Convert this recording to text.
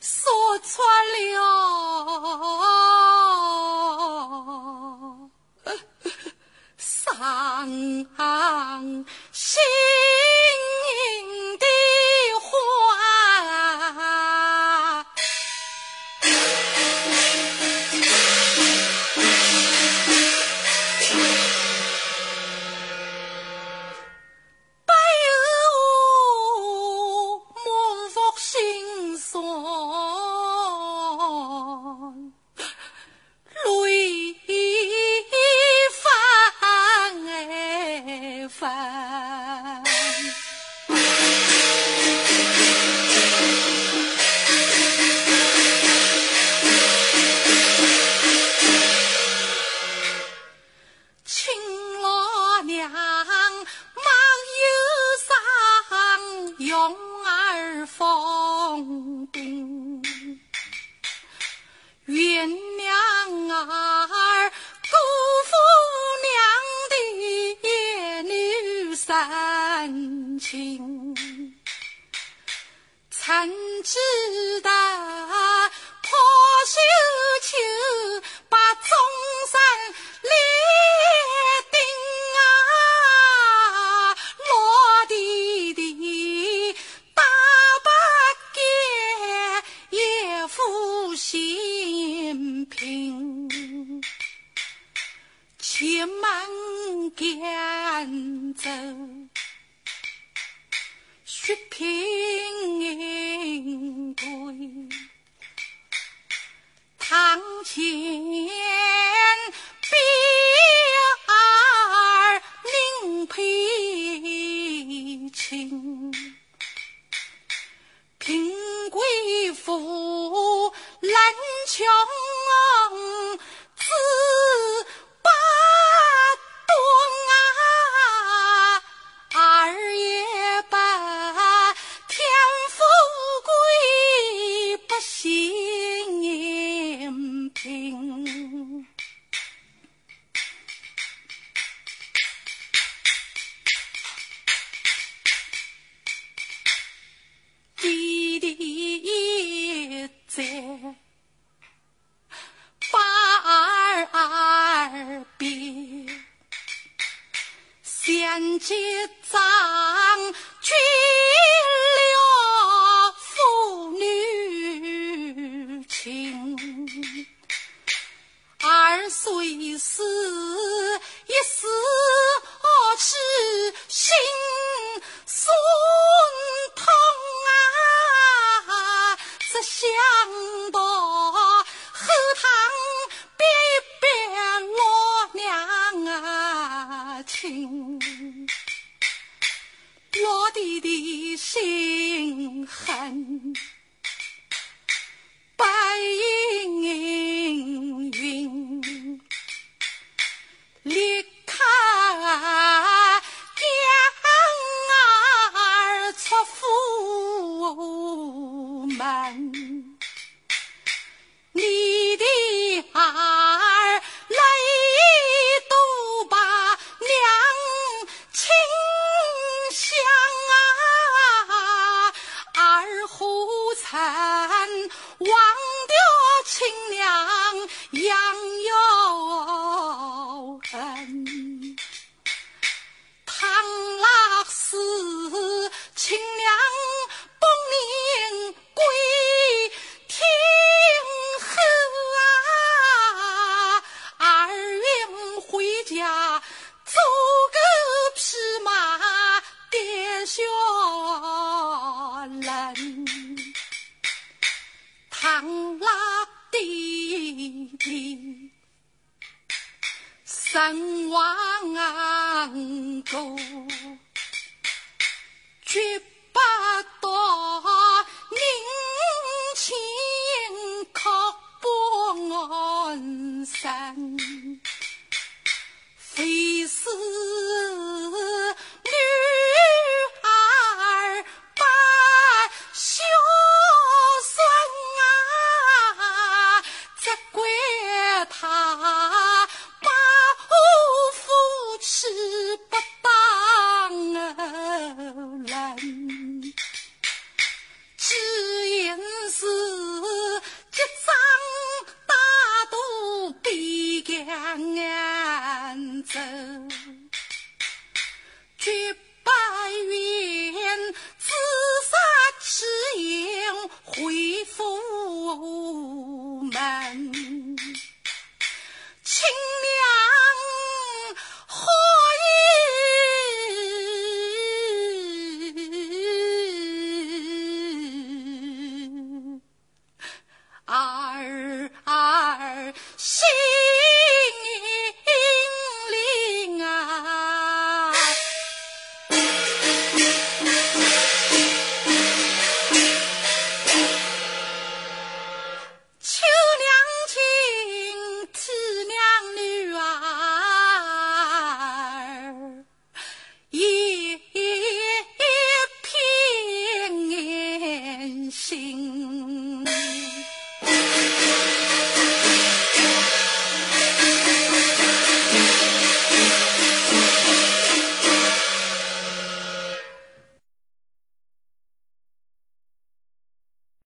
说穿了。儿辜负娘的儿女深情，怎知道破绣球。赶州，血拼贵，堂前比儿名配亲，贫贵妇难穷。结帐去了，父女情。儿虽死。长拉的神王公。So.